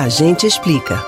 A gente explica.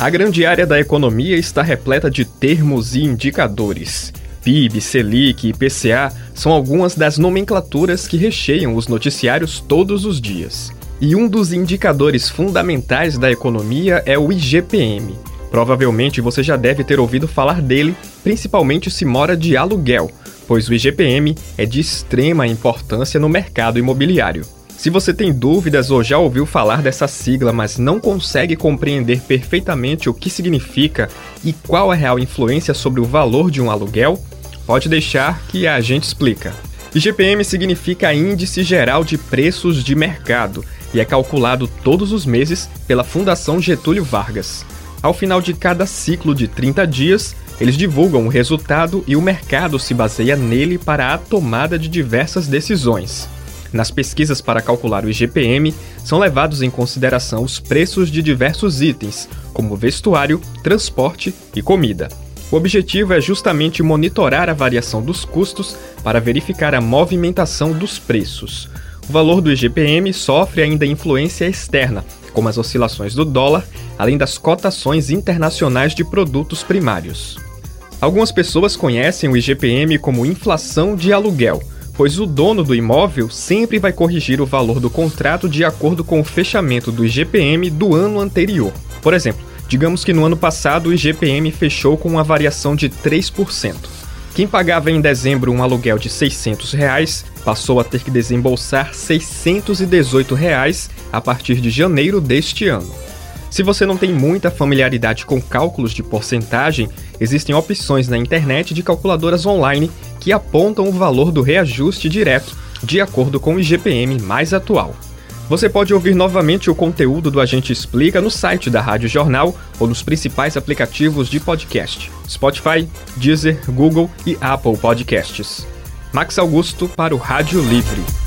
A grande área da economia está repleta de termos e indicadores. PIB, Selic e IPCA são algumas das nomenclaturas que recheiam os noticiários todos os dias. E um dos indicadores fundamentais da economia é o IGPM. Provavelmente você já deve ter ouvido falar dele, principalmente se mora de aluguel, pois o IGPM é de extrema importância no mercado imobiliário. Se você tem dúvidas ou já ouviu falar dessa sigla, mas não consegue compreender perfeitamente o que significa e qual é a real influência sobre o valor de um aluguel, pode deixar que a gente explica. IGPM significa Índice Geral de Preços de Mercado e é calculado todos os meses pela Fundação Getúlio Vargas. Ao final de cada ciclo de 30 dias, eles divulgam o resultado e o mercado se baseia nele para a tomada de diversas decisões. Nas pesquisas para calcular o IGPM, são levados em consideração os preços de diversos itens, como vestuário, transporte e comida. O objetivo é justamente monitorar a variação dos custos para verificar a movimentação dos preços. O valor do IGPM sofre ainda influência externa, como as oscilações do dólar, além das cotações internacionais de produtos primários. Algumas pessoas conhecem o IGPM como inflação de aluguel, pois o dono do imóvel sempre vai corrigir o valor do contrato de acordo com o fechamento do IGPM do ano anterior. Por exemplo, digamos que no ano passado o IGPM fechou com uma variação de 3%. Quem pagava em dezembro um aluguel de 600 reais, passou a ter que desembolsar 618 reais a partir de janeiro deste ano. Se você não tem muita familiaridade com cálculos de porcentagem, existem opções na internet de calculadoras online que apontam o valor do reajuste direto de acordo com o IGPM mais atual. Você pode ouvir novamente o conteúdo do Agente Explica no site da Rádio Jornal ou nos principais aplicativos de podcast: Spotify, Deezer, Google e Apple Podcasts. Max Augusto para o Rádio Livre.